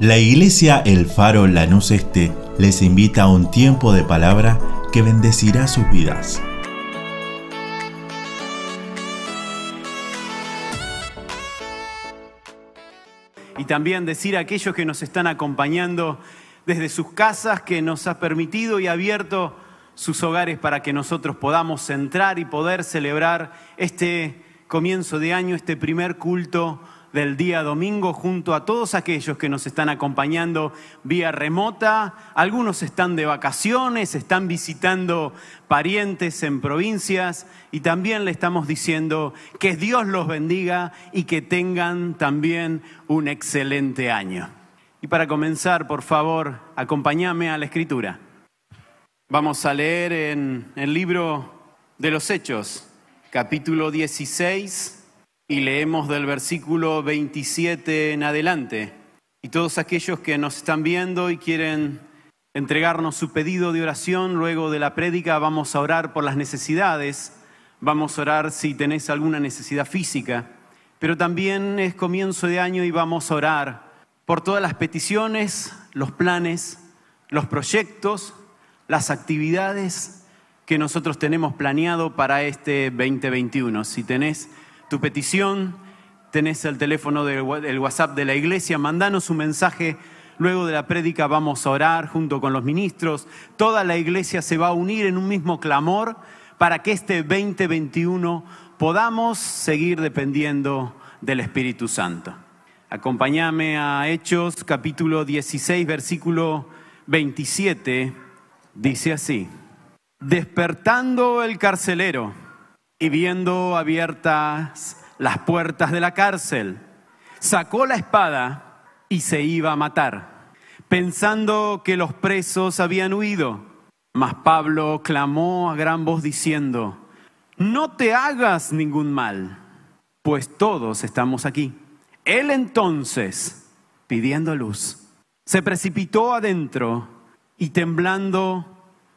La iglesia El Faro Lanús Este les invita a un tiempo de palabra que bendecirá sus vidas. Y también decir a aquellos que nos están acompañando desde sus casas que nos ha permitido y abierto sus hogares para que nosotros podamos entrar y poder celebrar este comienzo de año, este primer culto del día domingo junto a todos aquellos que nos están acompañando vía remota. Algunos están de vacaciones, están visitando parientes en provincias y también le estamos diciendo que Dios los bendiga y que tengan también un excelente año. Y para comenzar, por favor, acompáñame a la escritura. Vamos a leer en el libro de los Hechos, capítulo 16 y leemos del versículo 27 en adelante. Y todos aquellos que nos están viendo y quieren entregarnos su pedido de oración luego de la prédica, vamos a orar por las necesidades, vamos a orar si tenés alguna necesidad física, pero también es comienzo de año y vamos a orar por todas las peticiones, los planes, los proyectos, las actividades que nosotros tenemos planeado para este 2021. Si tenés tu petición, tenés el teléfono del WhatsApp de la iglesia, mandanos un mensaje. Luego de la prédica vamos a orar junto con los ministros. Toda la iglesia se va a unir en un mismo clamor para que este 2021 podamos seguir dependiendo del Espíritu Santo. Acompáñame a Hechos capítulo 16, versículo 27. Dice así, despertando el carcelero y viendo abiertas las puertas de la cárcel, sacó la espada y se iba a matar, pensando que los presos habían huido. Mas Pablo clamó a gran voz diciendo, no te hagas ningún mal, pues todos estamos aquí. Él entonces, pidiendo luz, se precipitó adentro y temblando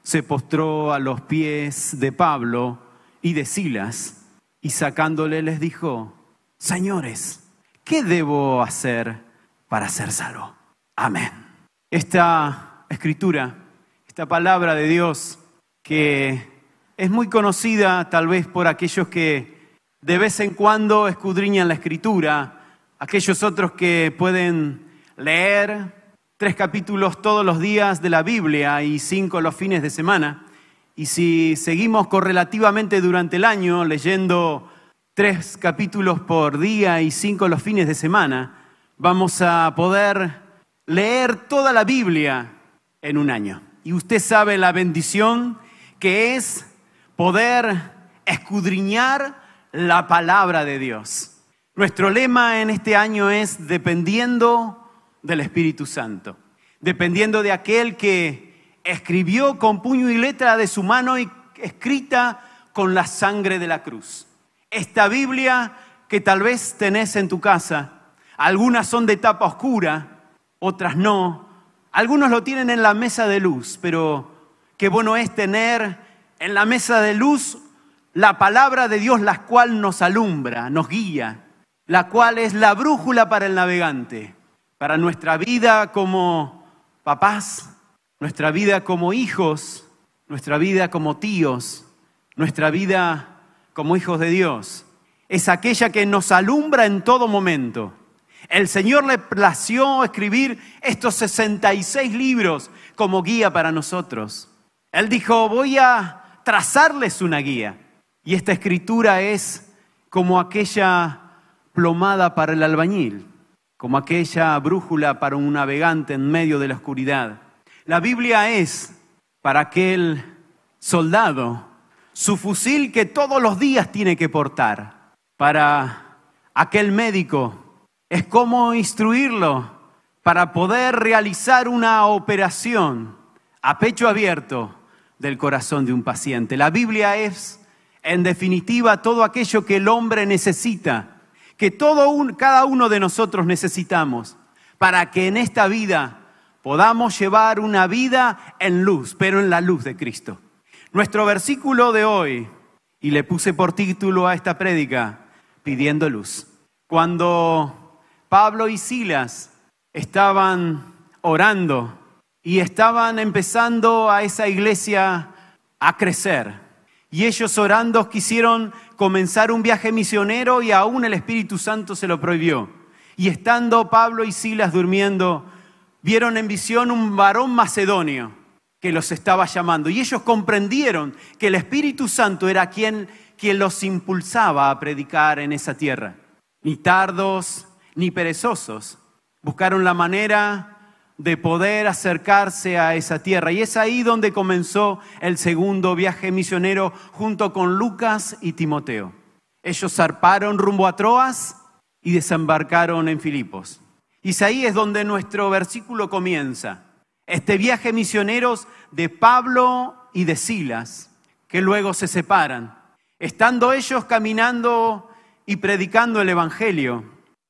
se postró a los pies de Pablo y de Silas, y sacándole les dijo, Señores, ¿qué debo hacer para ser salvo? Amén. Esta escritura, esta palabra de Dios, que es muy conocida tal vez por aquellos que de vez en cuando escudriñan la escritura, aquellos otros que pueden leer tres capítulos todos los días de la Biblia y cinco los fines de semana. Y si seguimos correlativamente durante el año leyendo tres capítulos por día y cinco los fines de semana, vamos a poder leer toda la Biblia en un año. Y usted sabe la bendición que es poder escudriñar la palabra de Dios. Nuestro lema en este año es dependiendo del Espíritu Santo, dependiendo de aquel que escribió con puño y letra de su mano y escrita con la sangre de la cruz. Esta Biblia que tal vez tenés en tu casa, algunas son de tapa oscura, otras no. Algunos lo tienen en la mesa de luz, pero qué bueno es tener en la mesa de luz la palabra de Dios, la cual nos alumbra, nos guía, la cual es la brújula para el navegante, para nuestra vida como papás, nuestra vida como hijos, nuestra vida como tíos, nuestra vida como hijos de Dios. Es aquella que nos alumbra en todo momento. El Señor le plació escribir estos 66 libros como guía para nosotros. Él dijo, voy a trazarles una guía. Y esta escritura es como aquella plomada para el albañil, como aquella brújula para un navegante en medio de la oscuridad. La Biblia es para aquel soldado su fusil que todos los días tiene que portar. Para aquel médico es cómo instruirlo para poder realizar una operación a pecho abierto del corazón de un paciente. La Biblia es, en definitiva, todo aquello que el hombre necesita, que todo cada uno de nosotros necesitamos para que en esta vida podamos llevar una vida en luz, pero en la luz de Cristo. Nuestro versículo de hoy, y le puse por título a esta prédica, pidiendo luz. Cuando Pablo y Silas estaban orando y estaban empezando a esa iglesia a crecer. Y ellos orando quisieron comenzar un viaje misionero y aún el Espíritu Santo se lo prohibió. Y estando Pablo y Silas durmiendo, vieron en visión un varón macedonio que los estaba llamando. Y ellos comprendieron que el Espíritu Santo era quien, quien los impulsaba a predicar en esa tierra. Ni tardos ni perezosos. Buscaron la manera de poder acercarse a esa tierra. Y es ahí donde comenzó el segundo viaje misionero junto con Lucas y Timoteo. Ellos zarparon rumbo a Troas y desembarcaron en Filipos. Ahí es donde nuestro versículo comienza. Este viaje misioneros de Pablo y de Silas, que luego se separan. Estando ellos caminando y predicando el Evangelio,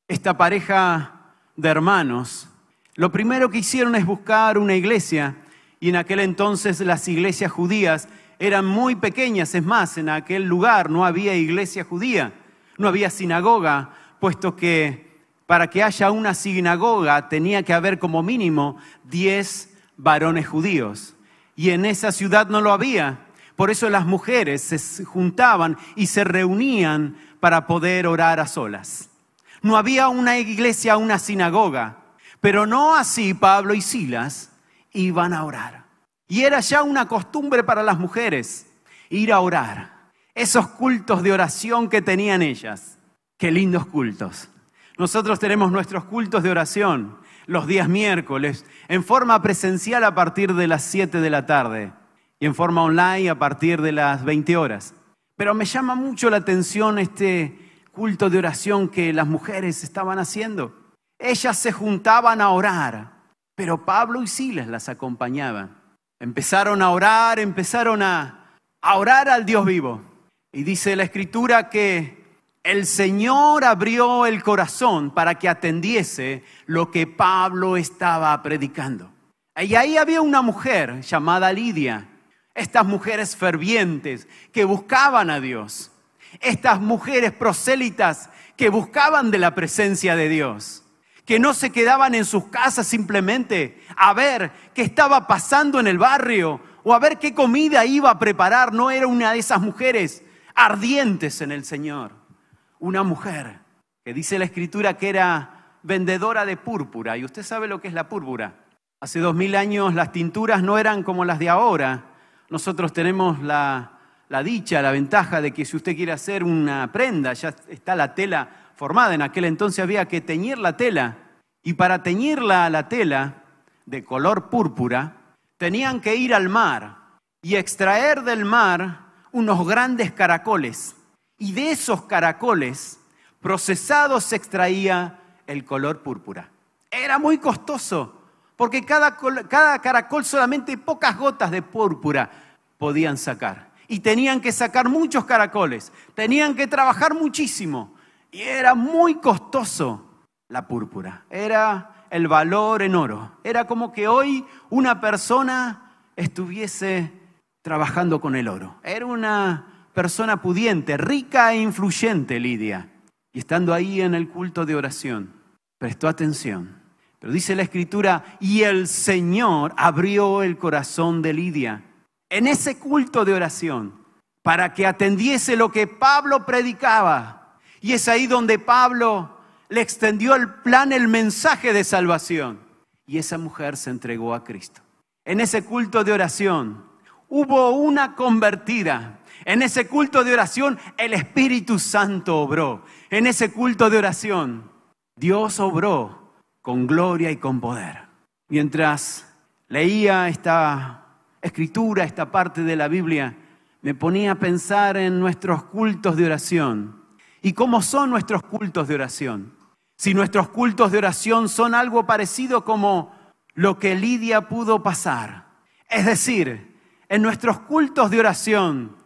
esta pareja de hermanos lo primero que hicieron es buscar una iglesia y en aquel entonces las iglesias judías eran muy pequeñas, es más, en aquel lugar no había iglesia judía, no había sinagoga, puesto que para que haya una sinagoga tenía que haber como mínimo 10 varones judíos. Y en esa ciudad no lo había. Por eso las mujeres se juntaban y se reunían para poder orar a solas. No había una iglesia, una sinagoga. Pero no así Pablo y Silas iban a orar. Y era ya una costumbre para las mujeres ir a orar. Esos cultos de oración que tenían ellas. Qué lindos cultos. Nosotros tenemos nuestros cultos de oración los días miércoles, en forma presencial a partir de las 7 de la tarde y en forma online a partir de las 20 horas. Pero me llama mucho la atención este culto de oración que las mujeres estaban haciendo. Ellas se juntaban a orar, pero Pablo y Silas las acompañaban. Empezaron a orar, empezaron a, orar al Dios vivo. Y dice la escritura que el Señor abrió el corazón para que atendiese lo que Pablo estaba predicando. Y ahí había una mujer llamada Lidia, estas mujeres fervientes que buscaban a Dios, estas mujeres prosélitas que buscaban de la presencia de Dios que no se quedaban en sus casas simplemente a ver qué estaba pasando en el barrio o a ver qué comida iba a preparar. No era una de esas mujeres ardientes en el Señor. Una mujer que dice la escritura que era vendedora de púrpura. Y usted sabe lo que es la púrpura. Hace dos mil años las tinturas no eran como las de ahora. Nosotros tenemos la, dicha, la ventaja de que si usted quiere hacer una prenda, ya está la tela formada. En aquel entonces había que teñir la tela y para teñirla a la tela de color púrpura tenían que ir al mar y extraer del mar unos grandes caracoles. Y de esos caracoles procesados se extraía el color púrpura. Era muy costoso porque cada, cada caracol solamente pocas gotas de púrpura podían sacar. Y tenían que sacar muchos caracoles, tenían que trabajar muchísimo. Y era muy costoso la púrpura. Era el valor en oro. Era como que hoy una persona estuviese trabajando con el oro. Era una persona pudiente, rica e influyente, Lidia. Y estando ahí en el culto de oración, prestó atención. Pero dice la escritura, y el Señor abrió el corazón de Lidia en ese culto de oración para que atendiese lo que Pablo predicaba y es ahí donde Pablo le extendió el plan, el mensaje de salvación. Y esa mujer se entregó a Cristo. En ese culto de oración hubo una convertida. En ese culto de oración el Espíritu Santo obró. En ese culto de oración Dios obró con gloria y con poder. Mientras leía esta escritura, esta parte de la Biblia, me ponía a pensar en nuestros cultos de oración y cómo son nuestros cultos de oración. Si nuestros cultos de oración son algo parecido como lo que Lidia pudo pasar. Es decir, en nuestros cultos de oración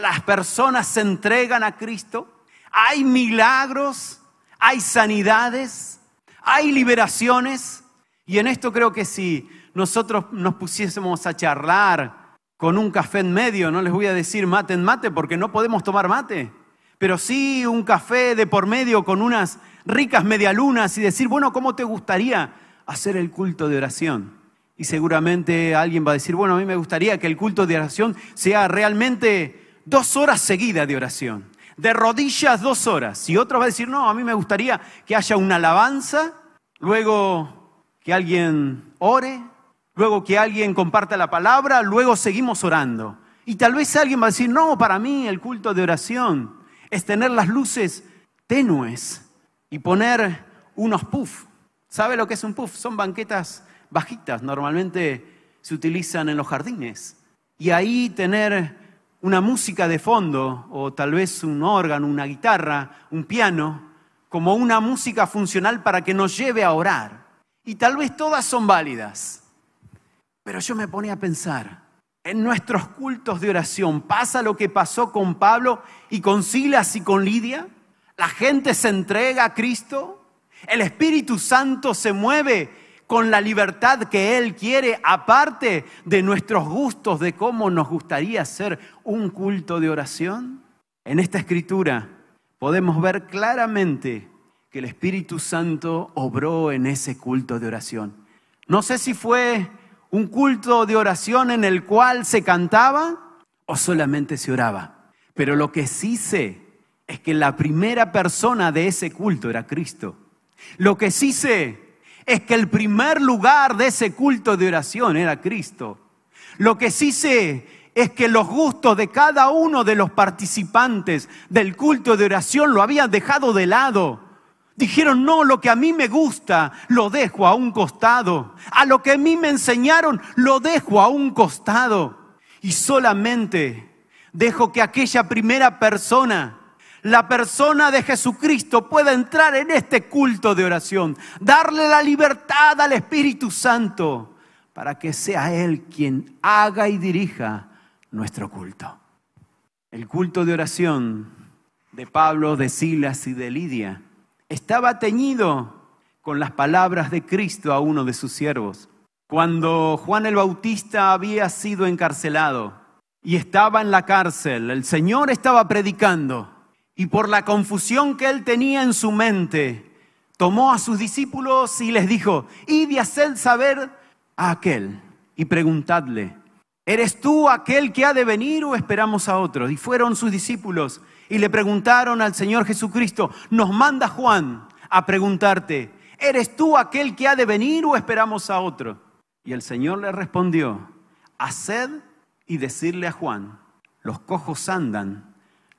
las personas se entregan a Cristo, hay milagros, hay sanidades, hay liberaciones. Y en esto creo que si nosotros nos pusiésemos a charlar con un café en medio, no les voy a decir mate en mate porque no podemos tomar mate pero sí un café de por medio con unas ricas medialunas y decir, bueno, ¿cómo te gustaría hacer el culto de oración. Y seguramente alguien va a decir, bueno, a mí me gustaría que el culto de oración sea realmente dos horas seguidas de oración, de rodillas dos horas. Y otro va a decir, no, a mí me gustaría que haya una alabanza, luego que alguien ore, luego que alguien comparta la palabra, luego seguimos orando. Y tal vez alguien va a decir, no, para mí el culto de oración es tener las luces tenues y poner unos puff. ¿Sabe lo que es un puff? Son banquetas bajitas, normalmente se utilizan en los jardines. Y ahí tener una música de fondo, o tal vez un órgano, una guitarra, un piano, como una música funcional para que nos lleve a orar. Y tal vez todas son válidas. Pero yo me ponía a pensar, en nuestros cultos de oración pasa lo que pasó con Pablo y con Silas y con Lidia. La gente se entrega a Cristo. El Espíritu Santo se mueve con la libertad que Él quiere, aparte de nuestros gustos, de cómo nos gustaría hacer un culto de oración? En esta escritura podemos ver claramente que el Espíritu Santo obró en ese culto de oración. No sé si fue un culto de oración en el cual se cantaba o solamente se oraba, pero lo que sí sé es que la primera persona de ese culto era Cristo. Lo que sí sé es que el primer lugar de ese culto de oración era Cristo. Lo que sí sé es que los gustos de cada uno de los participantes del culto de oración lo habían dejado de lado. Dijeron, no, lo que a mí me gusta lo dejo a un costado. A lo que a mí me enseñaron lo dejo a un costado. Y solamente dejo que aquella primera persona la persona de Jesucristo pueda entrar en este culto de oración, darle la libertad al Espíritu Santo para que sea Él quien haga y dirija nuestro culto. El culto de oración de Pablo, de Silas y de Lidia estaba teñido con las palabras de Cristo a uno de sus siervos. Cuando Juan el Bautista había sido encarcelado y estaba en la cárcel, el Señor estaba predicando y por la confusión que él tenía en su mente, tomó a sus discípulos y les dijo, id y haced saber a aquel y preguntadle, ¿eres tú aquel que ha de venir o esperamos a otro? Y fueron sus discípulos y le preguntaron al Señor Jesucristo, nos manda Juan a preguntarte, ¿eres tú aquel que ha de venir o esperamos a otro? Y el Señor le respondió, haced y decirle a Juan, los cojos andan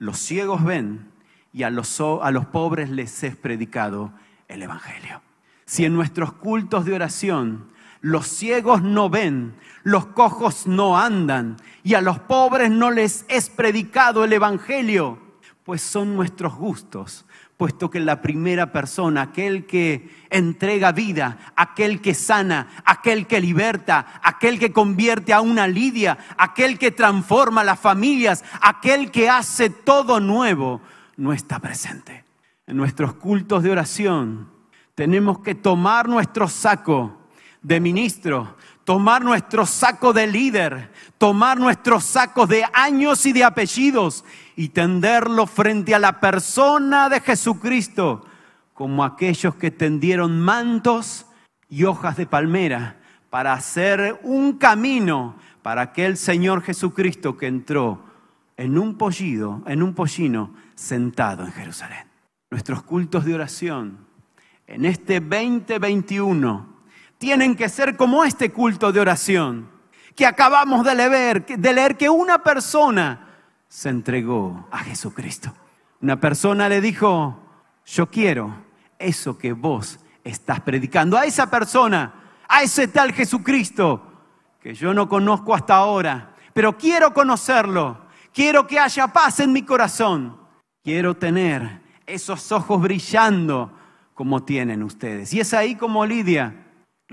los ciegos ven y a los, a los pobres les es predicado el Evangelio. Si en nuestros cultos de oración los ciegos no ven, los cojos no andan y a los pobres no les es predicado el Evangelio, pues son nuestros gustos, puesto que la primera persona, aquel que entrega vida, aquel que sana, aquel que liberta, aquel que convierte a una lidia, aquel que transforma las familias, aquel que hace todo nuevo, no está presente. En nuestros cultos de oración tenemos que tomar nuestro saco de ministro, tomar nuestro saco de líder, tomar nuestros sacos de años y de apellidos y tenderlo frente a la persona de Jesucristo, como aquellos que tendieron mantos y hojas de palmera para hacer un camino para aquel Señor Jesucristo que entró en un pollido, en un pollino sentado en Jerusalén. Nuestros cultos de oración en este 2021 tienen que ser como este culto de oración que acabamos de leer, de leer que una persona se entregó a Jesucristo. Una persona le dijo, yo quiero eso que vos estás predicando. A esa persona, a ese tal Jesucristo, que yo no conozco hasta ahora, pero quiero conocerlo. Quiero que haya paz en mi corazón. Quiero tener esos ojos brillando como tienen ustedes. Y es ahí como Lidia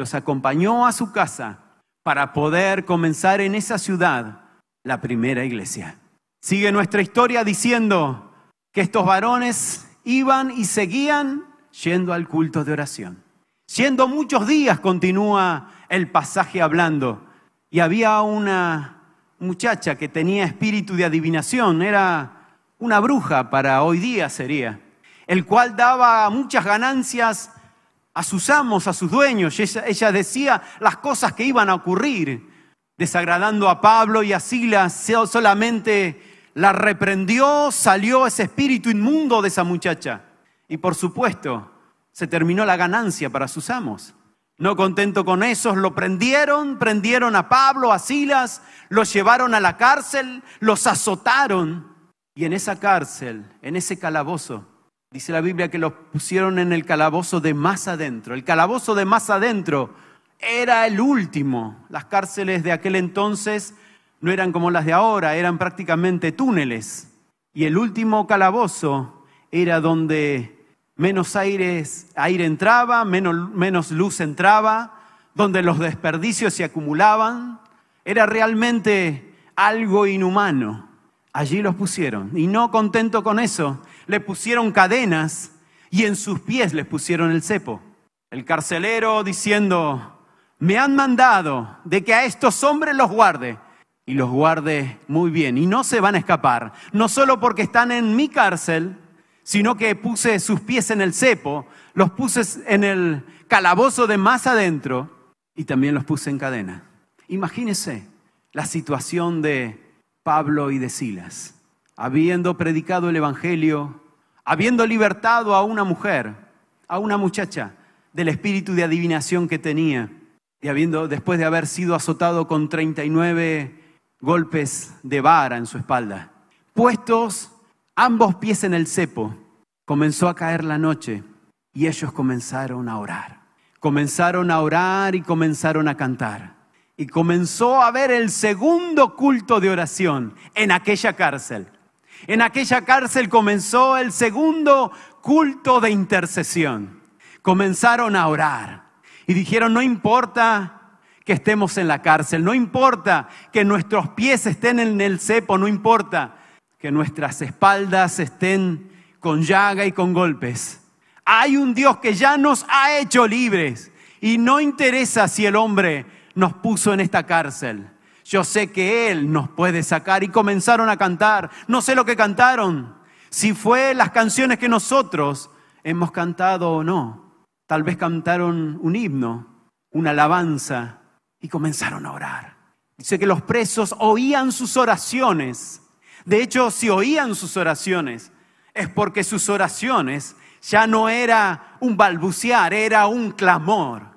los acompañó a su casa para poder comenzar en esa ciudad la primera iglesia. Sigue nuestra historia diciendo que estos varones iban y seguían yendo al culto de oración. Siendo muchos días, continúa el pasaje hablando, y había una muchacha que tenía espíritu de adivinación, era una bruja para hoy día sería, el cual daba muchas ganancias a sus amos, a sus dueños. Ella, ella, decía las cosas que iban a ocurrir, desagradando a Pablo y a Silas. Solamente la reprendió, salió ese espíritu inmundo de esa muchacha. Y por supuesto, se terminó la ganancia para sus amos. No contento con eso, lo prendieron, prendieron a Pablo, a Silas, los llevaron a la cárcel, los azotaron. Y en esa cárcel, en ese calabozo, dice la Biblia que los pusieron en el calabozo de más adentro. El calabozo de más adentro era el último. Las cárceles de aquel entonces no eran como las de ahora, eran prácticamente túneles. Y el último calabozo era donde menos aire, entraba, menos luz entraba, donde los desperdicios se acumulaban. Era realmente algo inhumano. Allí los pusieron. Y no contento con eso, le pusieron cadenas y en sus pies les pusieron el cepo. El carcelero diciendo, me han mandado de que a estos hombres los guarde y los guarde muy bien. Y no se van a escapar, no solo porque están en mi cárcel, sino que puse sus pies en el cepo, los puse en el calabozo de más adentro y también los puse en cadena. Imagínese la situación de Pablo y de Silas, habiendo predicado el Evangelio, habiendo libertado a una mujer, a una muchacha del espíritu de adivinación que tenía, y habiendo, después de haber sido azotado con 39 golpes de vara en su espalda, puestos ambos pies en el cepo, comenzó a caer la noche y ellos comenzaron a orar. Comenzaron a orar y comenzaron a cantar. Y comenzó a haber el segundo culto de oración en aquella cárcel. En aquella cárcel comenzó el segundo culto de intercesión. Comenzaron a orar y dijeron, no importa que estemos en la cárcel, no importa que nuestros pies estén en el cepo, no importa que nuestras espaldas estén con llaga y con golpes. Hay un Dios que ya nos ha hecho libres y no interesa si el hombre nos puso en esta cárcel. Yo sé que Él nos puede sacar y comenzaron a cantar. No sé lo que cantaron, si fue las canciones que nosotros hemos cantado o no. Tal vez cantaron un himno, una alabanza y comenzaron a orar. Dice que los presos oían sus oraciones de hecho, si oían sus oraciones, es porque sus oraciones ya no era un balbucear, era un clamor.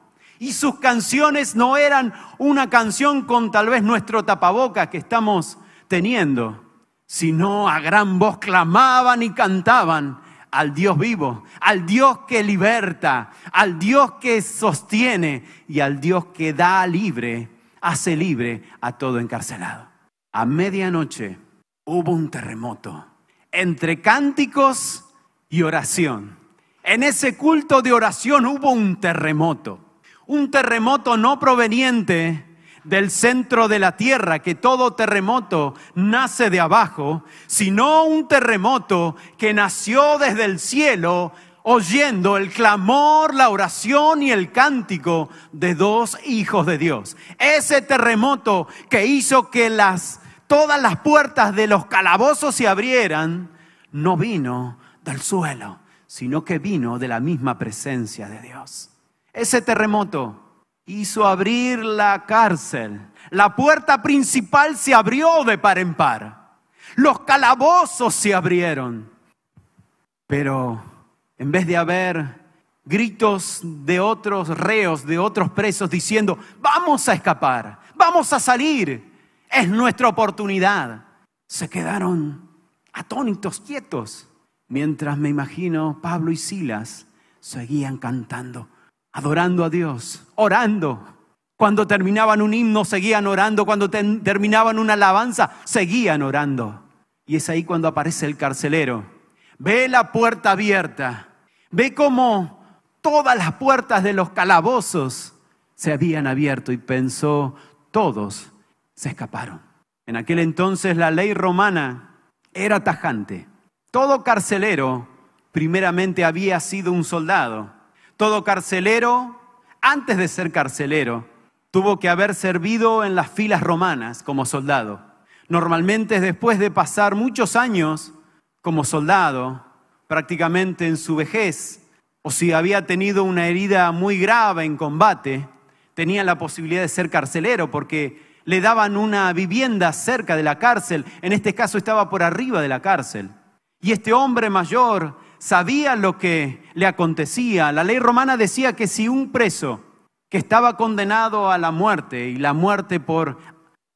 Y sus canciones no eran una canción con tal vez nuestro tapaboca que estamos teniendo, sino a gran voz clamaban y cantaban al Dios vivo, al Dios que liberta, al Dios que sostiene y al Dios que da libre, hace libre a todo encarcelado. A medianoche hubo un terremoto entre cánticos y oración. En ese culto de oración hubo un terremoto. Un terremoto no proveniente del centro de la tierra, que todo terremoto nace de abajo, sino un terremoto que nació desde el cielo oyendo el clamor, la oración y el cántico de dos hijos de Dios. Ese terremoto que hizo que las todas las puertas de los calabozos se abrieran, no vino del suelo, sino que vino de la misma presencia de Dios. Ese terremoto hizo abrir la cárcel. La puerta principal se abrió de par en par. Los calabozos se abrieron. Pero en vez de haber gritos de otros reos, de otros presos diciendo, vamos a escapar, vamos a salir, es nuestra oportunidad. Se quedaron atónitos, quietos, mientras me imagino Pablo y Silas seguían cantando, adorando a Dios, orando. Cuando terminaban un himno, seguían orando. Cuando terminaban una alabanza, seguían orando. Y es ahí cuando aparece el carcelero. Ve la puerta abierta. Ve cómo todas las puertas de los calabozos se habían abierto y pensó, todos se escaparon. En aquel entonces la ley romana era tajante. Todo carcelero primeramente había sido un soldado. Todo carcelero, antes de ser carcelero, tuvo que haber servido en las filas romanas como soldado. Normalmente después de pasar muchos años como soldado, prácticamente en su vejez, o si había tenido una herida muy grave en combate, tenía la posibilidad de ser carcelero porque le daban una vivienda cerca de la cárcel, en este caso estaba por arriba de la cárcel. Y este hombre mayor sabía lo que le acontecía. La ley romana decía que si un preso que estaba condenado a la muerte y la muerte por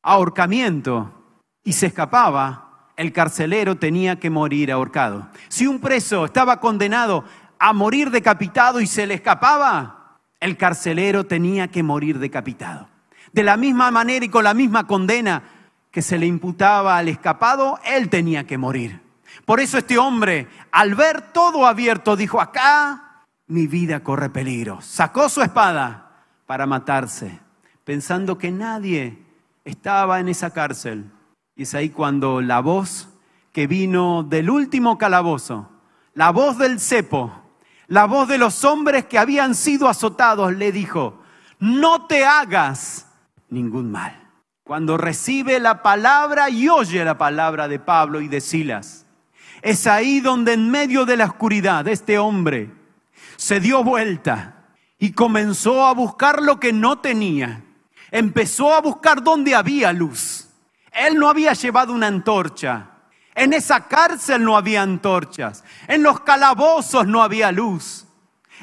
ahorcamiento y se escapaba, el carcelero tenía que morir ahorcado. Si un preso estaba condenado a morir decapitado y se le escapaba, el carcelero tenía que morir decapitado. De la misma manera y con la misma condena que se le imputaba al escapado, él tenía que morir. Por eso este hombre, al ver todo abierto, dijo, acá mi vida corre peligro. Sacó su espada para matarse, pensando que nadie estaba en esa cárcel. Y es ahí cuando la voz que vino del último calabozo, la voz del cepo, la voz de los hombres que habían sido azotados, le dijo, no te hagas ningún mal. Cuando recibe la palabra y oye la palabra de Pablo y de Silas, es ahí donde en medio de la oscuridad este hombre se dio vuelta y comenzó a buscar lo que no tenía. Empezó a buscar donde había luz. Él no había llevado una antorcha. En esa cárcel no había antorchas. En los calabozos no había luz.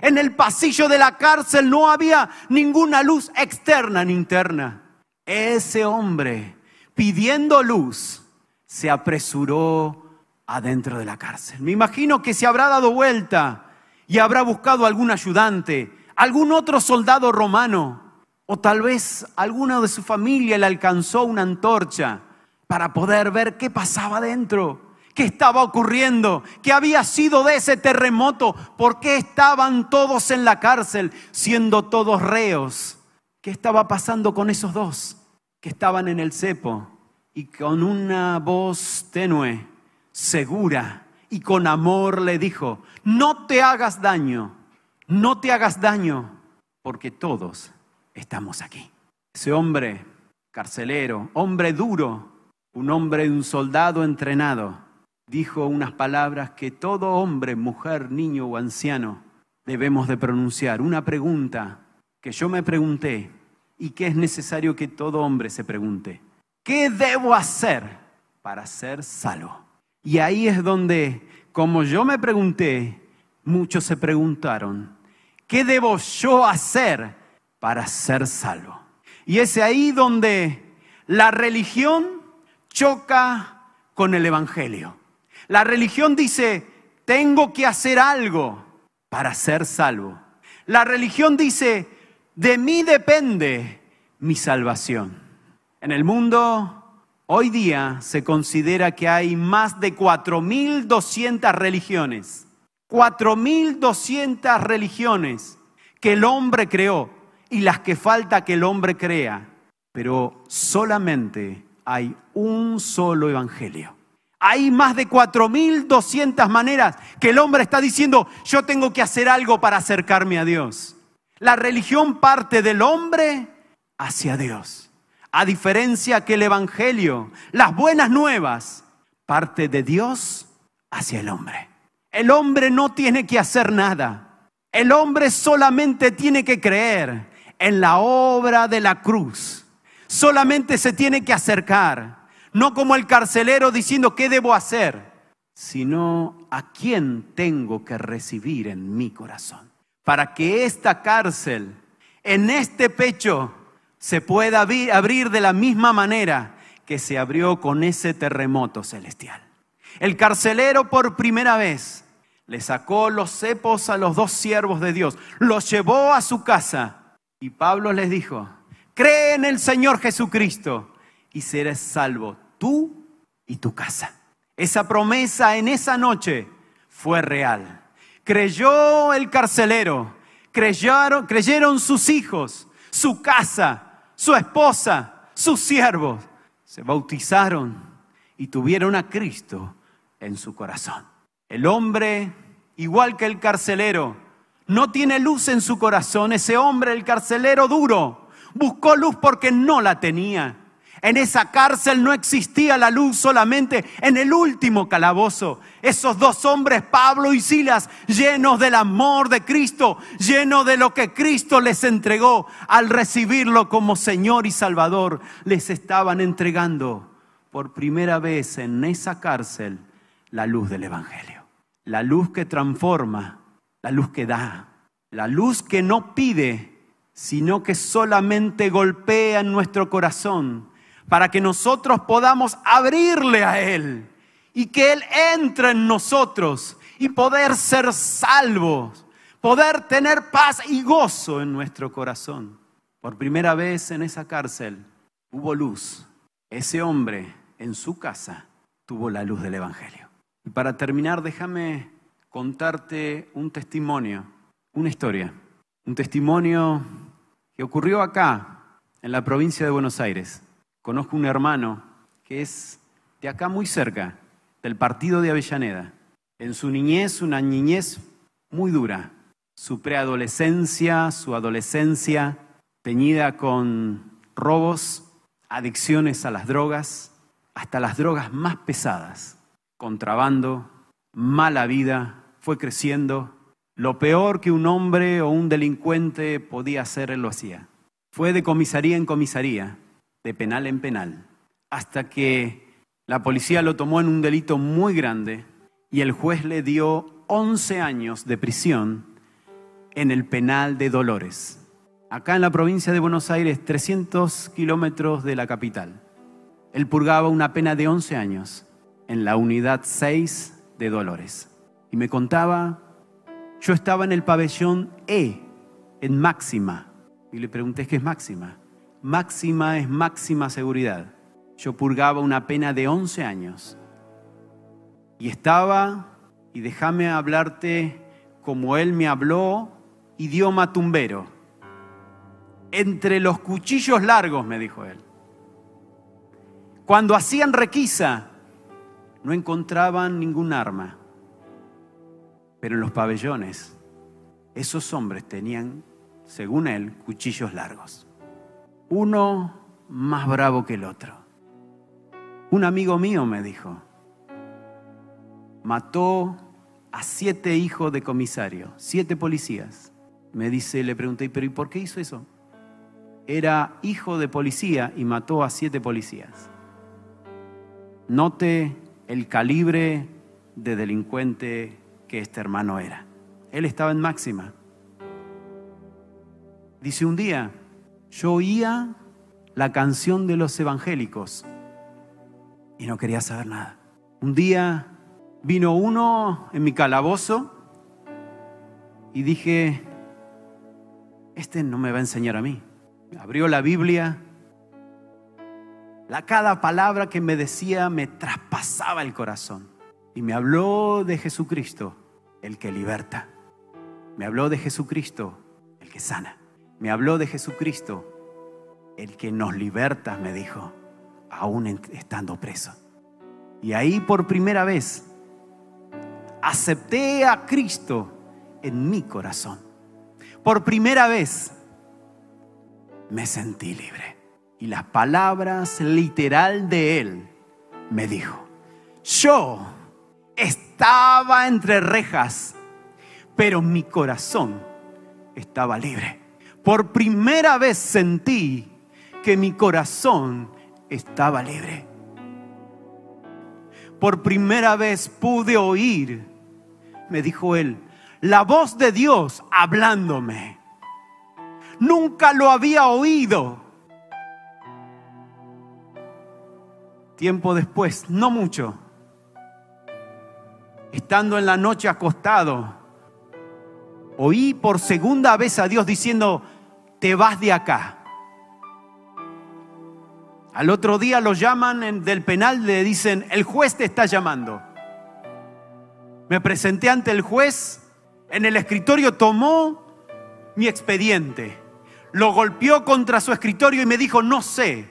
En el pasillo de la cárcel no había ninguna luz externa ni interna. Ese hombre, pidiendo luz, se apresuró adentro de la cárcel. Me imagino que se habrá dado vuelta y habrá buscado algún ayudante, algún otro soldado romano, o tal vez alguno de su familia le alcanzó una antorcha para poder ver qué pasaba dentro, qué estaba ocurriendo, qué había sido de ese terremoto, por qué estaban todos en la cárcel, siendo todos reos. ¿Qué estaba pasando con esos dos que estaban en el cepo? Y con una voz tenue segura y con amor le dijo, no te hagas daño, no te hagas daño, porque todos estamos aquí. Ese hombre carcelero, hombre duro, un hombre, un soldado entrenado, dijo unas palabras que todo hombre, mujer, niño o anciano debemos de pronunciar. Una pregunta que yo me pregunté y que es necesario que todo hombre se pregunte. ¿Qué debo hacer para ser salvo? Y ahí es donde, como yo me pregunté, muchos se preguntaron, ¿qué debo yo hacer para ser salvo? Y es ahí donde la religión choca con el Evangelio. La religión dice, tengo que hacer algo para ser salvo. La religión dice, de mí depende mi salvación. En el mundo Hoy día se considera que hay más de 4.200 religiones. 4.200 religiones que el hombre creó y las que falta que el hombre crea. Pero solamente hay un solo evangelio. Hay más de 4.200 maneras que el hombre está diciendo, yo tengo que hacer algo para acercarme a Dios. La religión parte del hombre hacia Dios. A diferencia que el Evangelio, las buenas nuevas, parte de Dios hacia el hombre. El hombre no tiene que hacer nada. El hombre solamente tiene que creer en la obra de la cruz. Solamente se tiene que acercar. No como el carcelero diciendo qué debo hacer, sino a quién tengo que recibir en mi corazón. Para que esta cárcel, en este pecho, se pueda abrir de la misma manera que se abrió con ese terremoto celestial. El carcelero por primera vez le sacó los cepos a los dos siervos de Dios, los llevó a su casa y Pablo les dijo, cree en el Señor Jesucristo y serás salvo tú y tu casa. Esa promesa en esa noche fue real. Creyó el carcelero, creyeron, creyeron sus hijos, su casa, su esposa, sus siervos, se bautizaron y tuvieron a Cristo en su corazón. El hombre, igual que el carcelero, no tiene luz en su corazón. Ese hombre, el carcelero duro, buscó luz porque no la tenía. En esa cárcel no existía la luz solamente en el último calabozo. Esos dos hombres, Pablo y Silas, llenos del amor de Cristo, llenos de lo que Cristo les entregó al recibirlo como Señor y Salvador, les estaban entregando por primera vez en esa cárcel la luz del Evangelio. La luz que transforma, la luz que da, la luz que no pide, sino que solamente golpea en nuestro corazón para que nosotros podamos abrirle a Él y que Él entre en nosotros y poder ser salvos, poder tener paz y gozo en nuestro corazón. Por primera vez en esa cárcel hubo luz. Ese hombre en su casa tuvo la luz del Evangelio. Y para terminar, déjame contarte un testimonio, una historia, un testimonio que ocurrió acá, en la provincia de Buenos Aires. Conozco un hermano que es de acá muy cerca, del partido de Avellaneda. En su niñez, una niñez muy dura. Su preadolescencia, su adolescencia, teñida con robos, adicciones a las drogas, hasta las drogas más pesadas, contrabando, mala vida, fue creciendo. Lo peor que un hombre o un delincuente podía hacer, él lo hacía. Fue de comisaría en comisaría, de penal en penal, hasta que la policía lo tomó en un delito muy grande y el juez le dio 11 años de prisión en el penal de Dolores, acá en la provincia de Buenos Aires, 300 kilómetros de la capital. Él purgaba una pena de 11 años en la unidad 6 de Dolores. Y me contaba, yo estaba en el pabellón E, en máxima, y le pregunté qué es máxima máxima es máxima seguridad. Yo purgaba una pena de 11 años y estaba, y déjame hablarte como él me habló, idioma tumbero. Entre los cuchillos largos, me dijo él. Cuando hacían requisa, no encontraban ningún arma. Pero en los pabellones, esos hombres tenían, según él, cuchillos largos uno más bravo que el otro. Un amigo mío me dijo, mató a siete hijos de comisario, siete policías. Me dice, le pregunté, pero ¿y por qué hizo eso? Era hijo de policía y mató a siete policías. Note el calibre de delincuente que este hermano era. Él estaba en máxima. Dice un día, yo oía la canción de los evangélicos y no quería saber nada. Un día vino uno en mi calabozo y dije, este no me va a enseñar a mí. Abrió la Biblia. La cada palabra que me decía me traspasaba el corazón. Y me habló de Jesucristo, el que liberta. Me habló de Jesucristo, el que sana. Me habló de Jesucristo, el que nos liberta, me dijo, aún estando preso. Y ahí por primera vez acepté a Cristo en mi corazón. Por primera vez me sentí libre. Y las palabras literal de Él me dijo, yo estaba entre rejas, pero mi corazón estaba libre. Por primera vez sentí que mi corazón estaba libre. Por primera vez pude oír, me dijo él, la voz de Dios hablándome. Nunca lo había oído. Tiempo después, no mucho, estando en la noche acostado, oí por segunda vez a Dios diciendo, te vas de acá. Al otro día lo llaman del penal, le dicen, el juez te está llamando. Me presenté ante el juez, en el escritorio tomó mi expediente, lo golpeó contra su escritorio y me dijo, no sé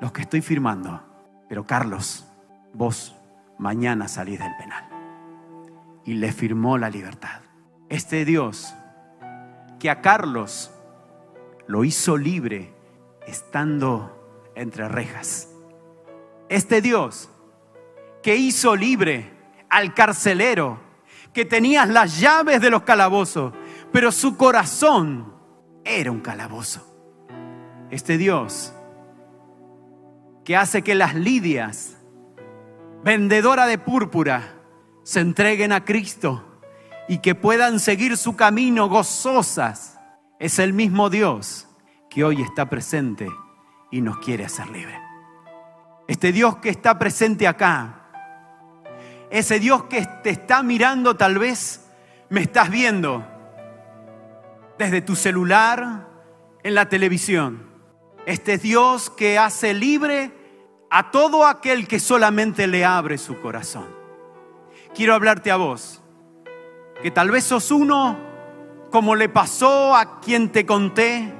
lo que estoy firmando, pero Carlos, vos mañana salís del penal. Y le firmó la libertad. Este Dios que a Carlos lo hizo libre estando entre rejas. Este Dios que hizo libre al carcelero, que tenía las llaves de los calabozos, pero su corazón era un calabozo. Este Dios que hace que las lidias, vendedora de púrpura, se entreguen a Cristo y que puedan seguir su camino gozosas, es el mismo Dios que hoy está presente y nos quiere hacer libre. Este Dios que está presente acá, ese Dios que te está mirando tal vez, me estás viendo desde tu celular, en la televisión. Este Dios que hace libre a todo aquel que solamente le abre su corazón. Quiero hablarte a vos, que tal vez sos uno como le pasó a quien te conté,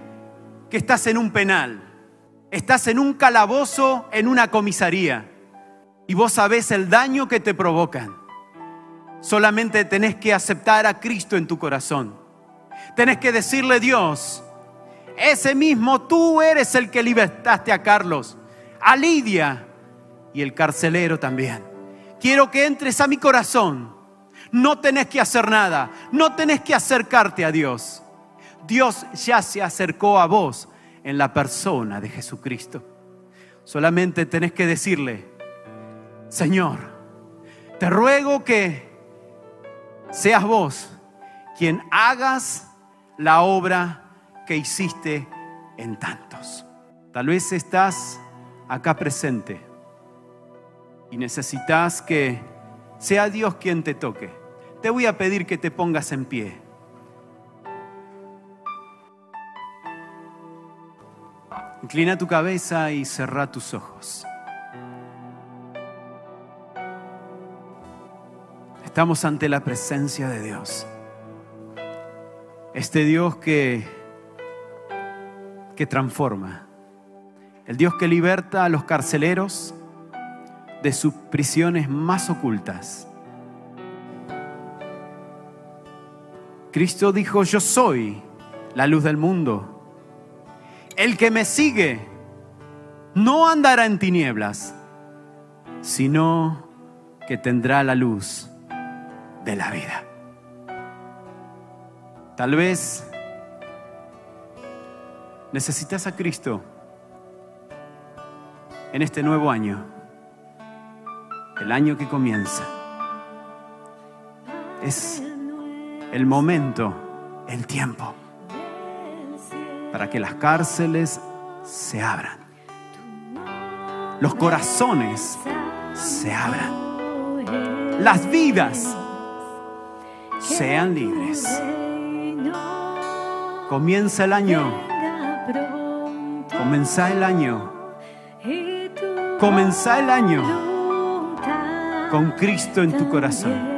que estás en un penal, estás en un calabozo, en una comisaría, y vos sabés el daño que te provocan. Solamente tenés que aceptar a Cristo en tu corazón. Tenés que decirle, Dios, ese mismo tú eres el que libertaste a Carlos, a Lidia y el carcelero también. Quiero que entres a mi corazón. No tenés que hacer nada, no tenés que acercarte a Dios. Dios ya se acercó a vos en la persona de Jesucristo. Solamente tenés que decirle, Señor, te ruego que seas vos quien hagas la obra que hiciste en tantos. Tal vez estás acá presente y necesitas que sea Dios quien te toque. Te voy a pedir que te pongas en pie. Inclina tu cabeza y cerra tus ojos. Estamos ante la presencia de Dios. Este Dios que que transforma. El Dios que liberta a los carceleros de sus prisiones más ocultas. Cristo dijo, yo soy la luz del mundo. El que me sigue no andará en tinieblas, sino que tendrá la luz de la vida. Tal vez necesitas a Cristo en este nuevo año, el año que comienza. Es el momento, el tiempo, para que las cárceles se abran, los corazones se abran, las vidas sean libres. Comienza el año Comenzá el año. Comenzá el año con Cristo en tu corazón.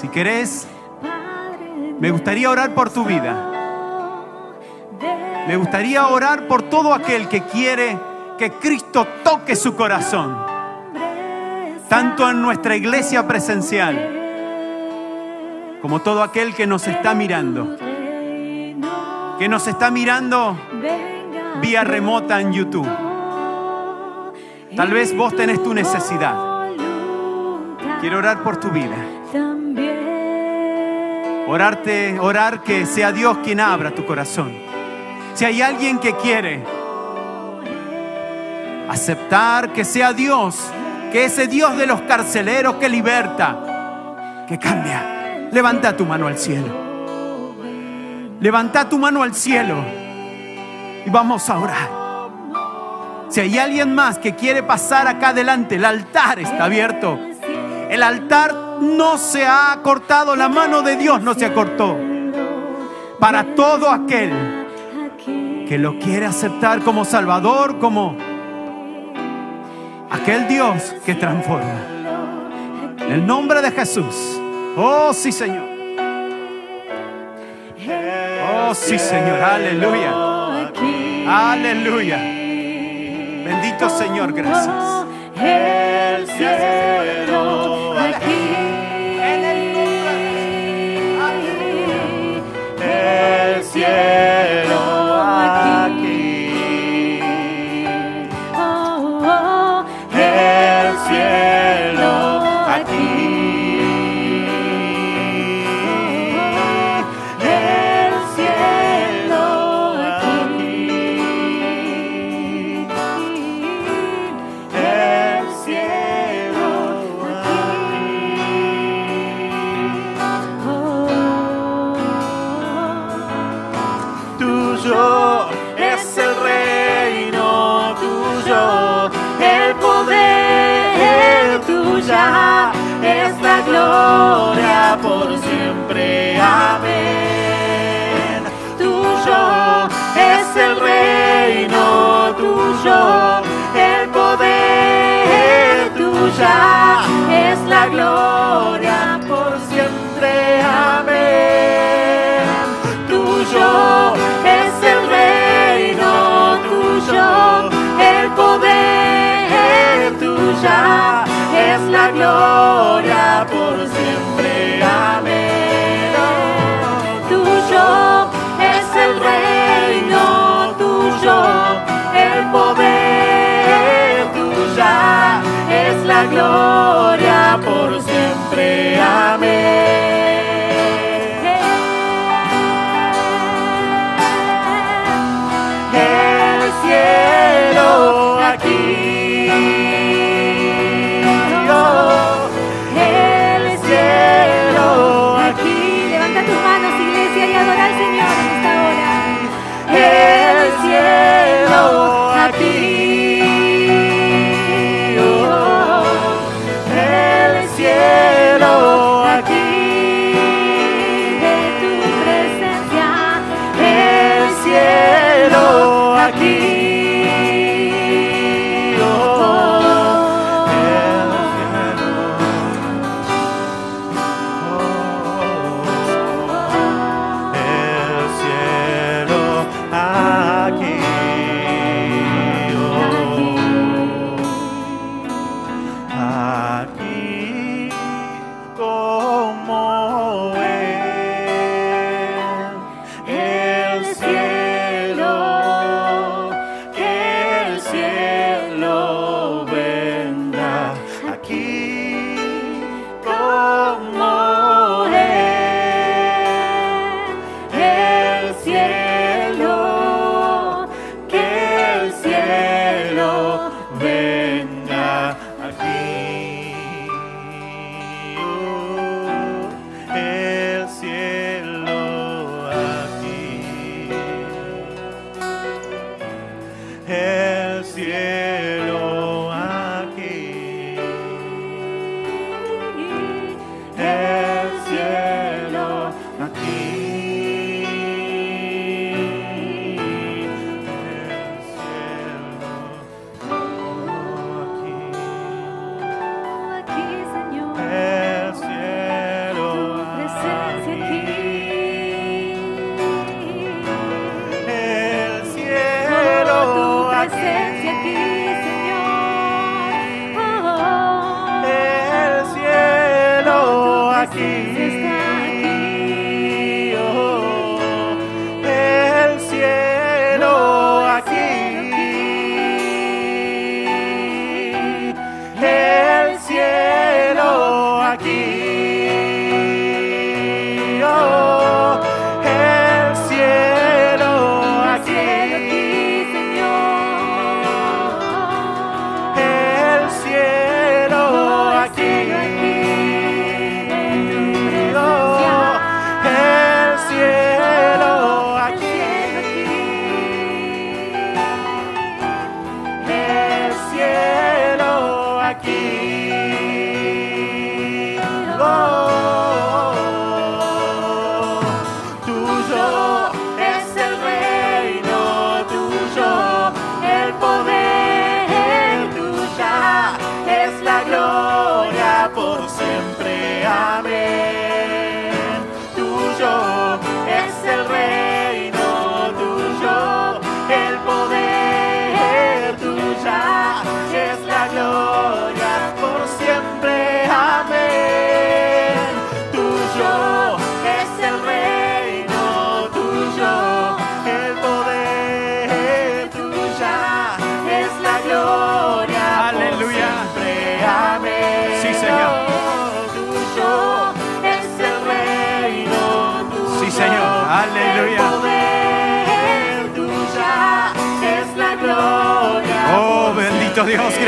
Si querés, me gustaría orar por tu vida. Me gustaría orar por todo aquel que quiere que Cristo toque su corazón. Tanto en nuestra iglesia presencial como todo aquel que nos está mirando que nos está mirando vía remota en YouTube. Tal vez vos tenés tu necesidad. Quiero orar por tu vida. Orarte, orar que sea Dios quien abra tu corazón. Si hay alguien que quiere aceptar que sea Dios, que ese Dios de los carceleros que liberta, que cambia, levanta tu mano al cielo. Levanta tu mano al cielo y vamos a orar. Si hay alguien más que quiere pasar acá adelante, el altar está abierto. El altar no se ha cortado, la mano de Dios no se cortó Para todo aquel que lo quiere aceptar como Salvador, como aquel Dios que transforma. En el nombre de Jesús. Oh, sí, Señor. Oh, sí, Señor. Aleluya. Aleluya. Bendito Señor, gracias. El la gloria.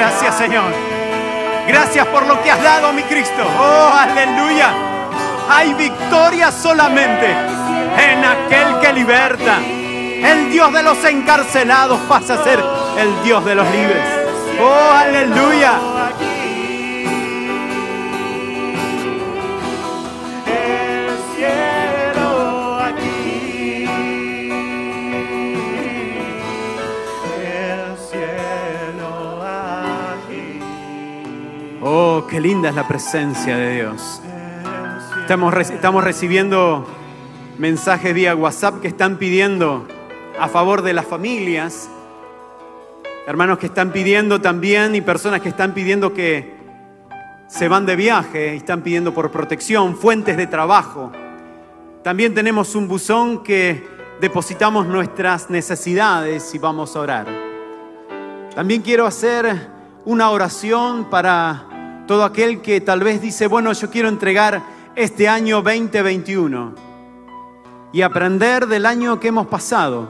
Gracias, Señor. Gracias por lo que has dado, mi Cristo. Oh, aleluya. Hay victoria solamente en aquel que liberta. El Dios de los encarcelados pasa a ser el Dios de los libres. Oh, aleluya. Qué linda es la presencia de Dios. Estamos, estamos recibiendo mensajes vía WhatsApp que están pidiendo a favor de las familias, hermanos que están pidiendo también y personas que están pidiendo que se van de viaje y están pidiendo por protección, fuentes de trabajo. También tenemos un buzón que depositamos nuestras necesidades y vamos a orar. También quiero hacer una oración para todo aquel que tal vez dice, bueno, yo quiero entregar este año 2021 y aprender del año que hemos pasado,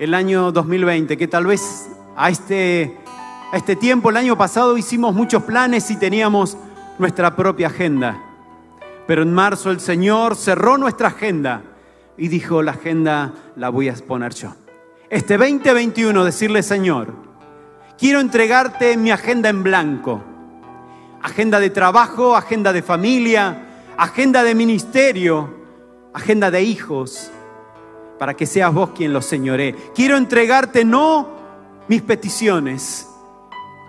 el año 2020, que tal vez a este, a este tiempo, el año pasado, hicimos muchos planes y teníamos nuestra propia agenda. Pero en marzo el Señor cerró nuestra agenda y dijo, la agenda la voy a exponer yo. Este 2021 decirle, Señor, quiero entregarte mi agenda en blanco. Agenda de trabajo, agenda de familia, agenda de ministerio, agenda de hijos, para que seas vos quien los señoree. Quiero entregarte no mis peticiones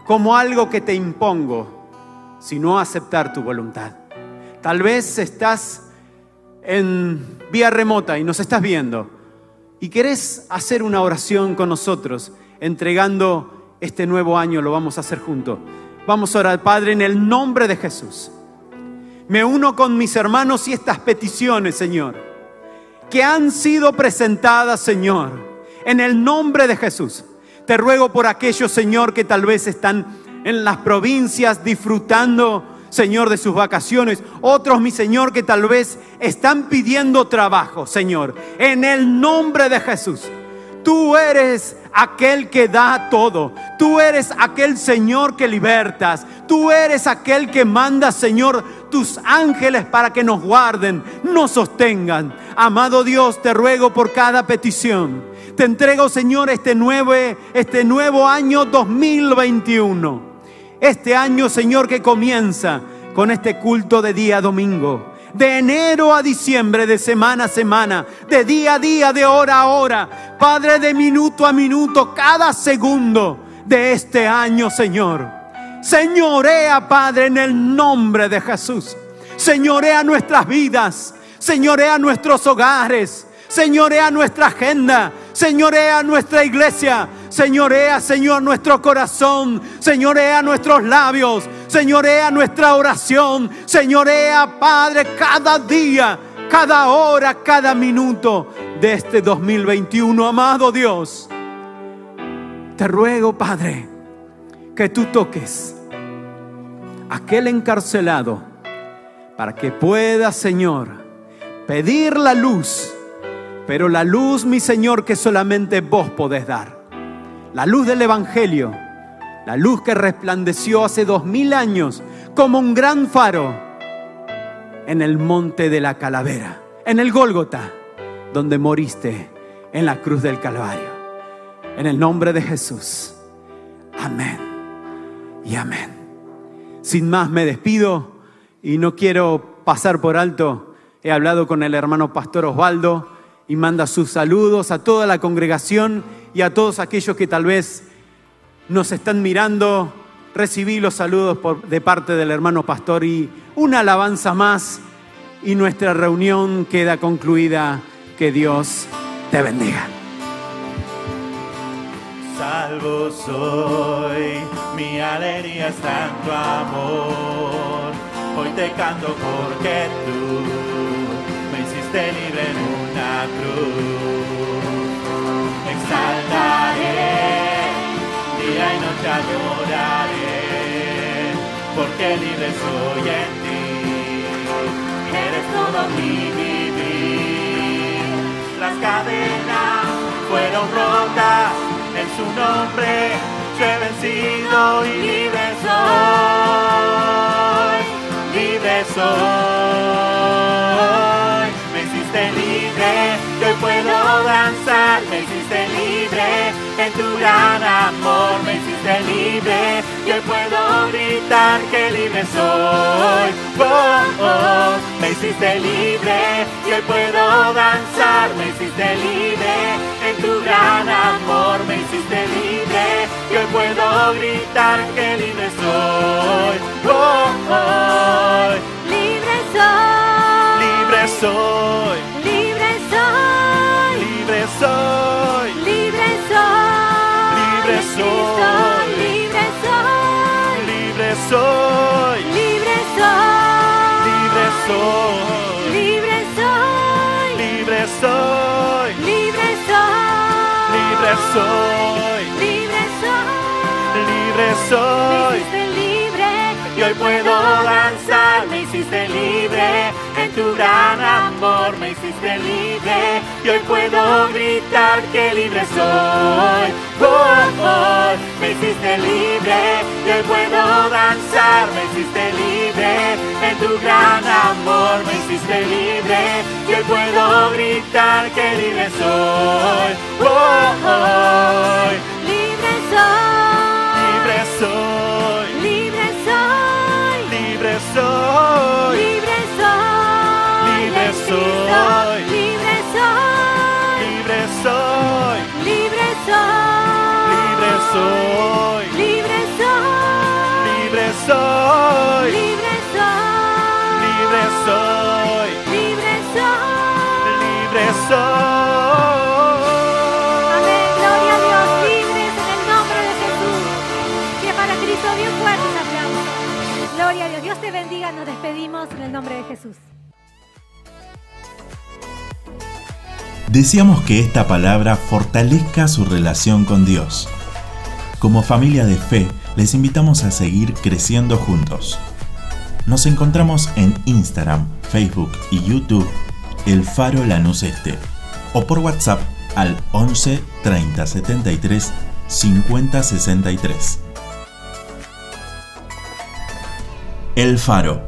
como algo que te impongo, sino aceptar tu voluntad. Tal vez estás en vía remota y nos estás viendo y querés hacer una oración con nosotros, entregando este nuevo año, lo vamos a hacer juntos. Vamos a orar, Padre, en el nombre de Jesús. Me uno con mis hermanos y estas peticiones, Señor, que han sido presentadas, Señor, en el nombre de Jesús. Te ruego por aquellos, Señor, que tal vez están en las provincias disfrutando, Señor, de sus vacaciones. Otros, mi Señor, que tal vez están pidiendo trabajo, Señor. En el nombre de Jesús. Tú eres aquel que da todo. Tú eres aquel Señor que libertas. Tú eres aquel que manda, Señor, tus ángeles para que nos guarden, nos sostengan. Amado Dios, te ruego por cada petición. Te entrego, Señor, este nuevo, este nuevo año 2021. Este año, Señor, que comienza con este culto de día domingo. De enero a diciembre, de semana a semana, de día a día, de hora a hora. Padre, de minuto a minuto, cada segundo de este año, Señor. Señorea, Padre, en el nombre de Jesús. Señorea nuestras vidas. Señorea nuestros hogares. Señorea nuestra agenda. Señorea nuestra iglesia. Señorea, Señor, nuestro corazón. Señorea nuestros labios. Señorea nuestra oración. Señorea, Padre, cada día, cada hora, cada minuto de este 2021. Amado Dios, te ruego, Padre, que tú toques aquel encarcelado para que pueda, Señor, pedir la luz. Pero la luz, mi Señor, que solamente vos podés dar. La luz del Evangelio. La luz que resplandeció hace dos mil años como un gran faro en el monte de la calavera, en el Gólgota, donde moriste en la cruz del Calvario. En el nombre de Jesús. Amén y amén. Sin más me despido y no quiero pasar por alto. He hablado con el hermano pastor Osvaldo y manda sus saludos a toda la congregación y a todos aquellos que tal vez nos están mirando. Recibí los saludos de parte del hermano pastor y una alabanza más y nuestra reunión queda concluida. Que Dios te bendiga. Salvo soy, mi alegría está en tu amor. Hoy te canto porque tú me hiciste libre en una cruz. Exaltaré, noche adoraré, porque libre soy en ti. Eres todo mi vivir. Las cadenas fueron rotas en su nombre. Yo he vencido y libre soy. Libre soy. Me hiciste libre, hoy puedo danzar. Me hiciste libre en tu gran amor. Me hiciste libre, que hoy puedo gritar que libre soy. Oh, oh. Me hiciste libre, y hoy puedo danzar. Me hiciste libre en tu gran amor. Me hiciste libre, y hoy puedo gritar que libre soy. oh, Libre soy. libre soy, Libre soy. libre soy, soy. Libre soy. libre soy, Libre soy. libre soy, Libre soy. libre soy, Libre soy. libre soy, Libre soy. libre Me soy. hiciste libre. Y hoy puedo danzar, me hiciste libre, en tu gran amor me hiciste libre. Y hoy puedo gritar que libre soy. Me hiciste libre, y hoy puedo danzar, me hiciste libre, en tu gran amor me hiciste libre. Y hoy puedo gritar que libre soy. Oh, oh, Libre soy. libre soy, Libre soy. libre soy. Libre soy. Libre soy. Libre soy. Libre soy, Libre soy. Libre soy, Libre soy. libre soy, Libre soy. libre soy, Libre soy. libre soy. Amén. Gloria a Dios. Libres en el nombre de Jesús. Que para Cristo bien fuertes aplausos. Gloria a Dios. Dios te bendiga. Nos despedimos en el nombre de Jesús. Deseamos que esta palabra fortalezca su relación con Dios. Como familia de fe, les invitamos a seguir creciendo juntos. Nos encontramos en Instagram, Facebook y YouTube, El Faro Lanús Este, o por WhatsApp al 11 30 73 50 63. El Faro,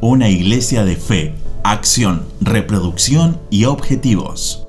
una iglesia de fe, acción, reproducción y objetivos.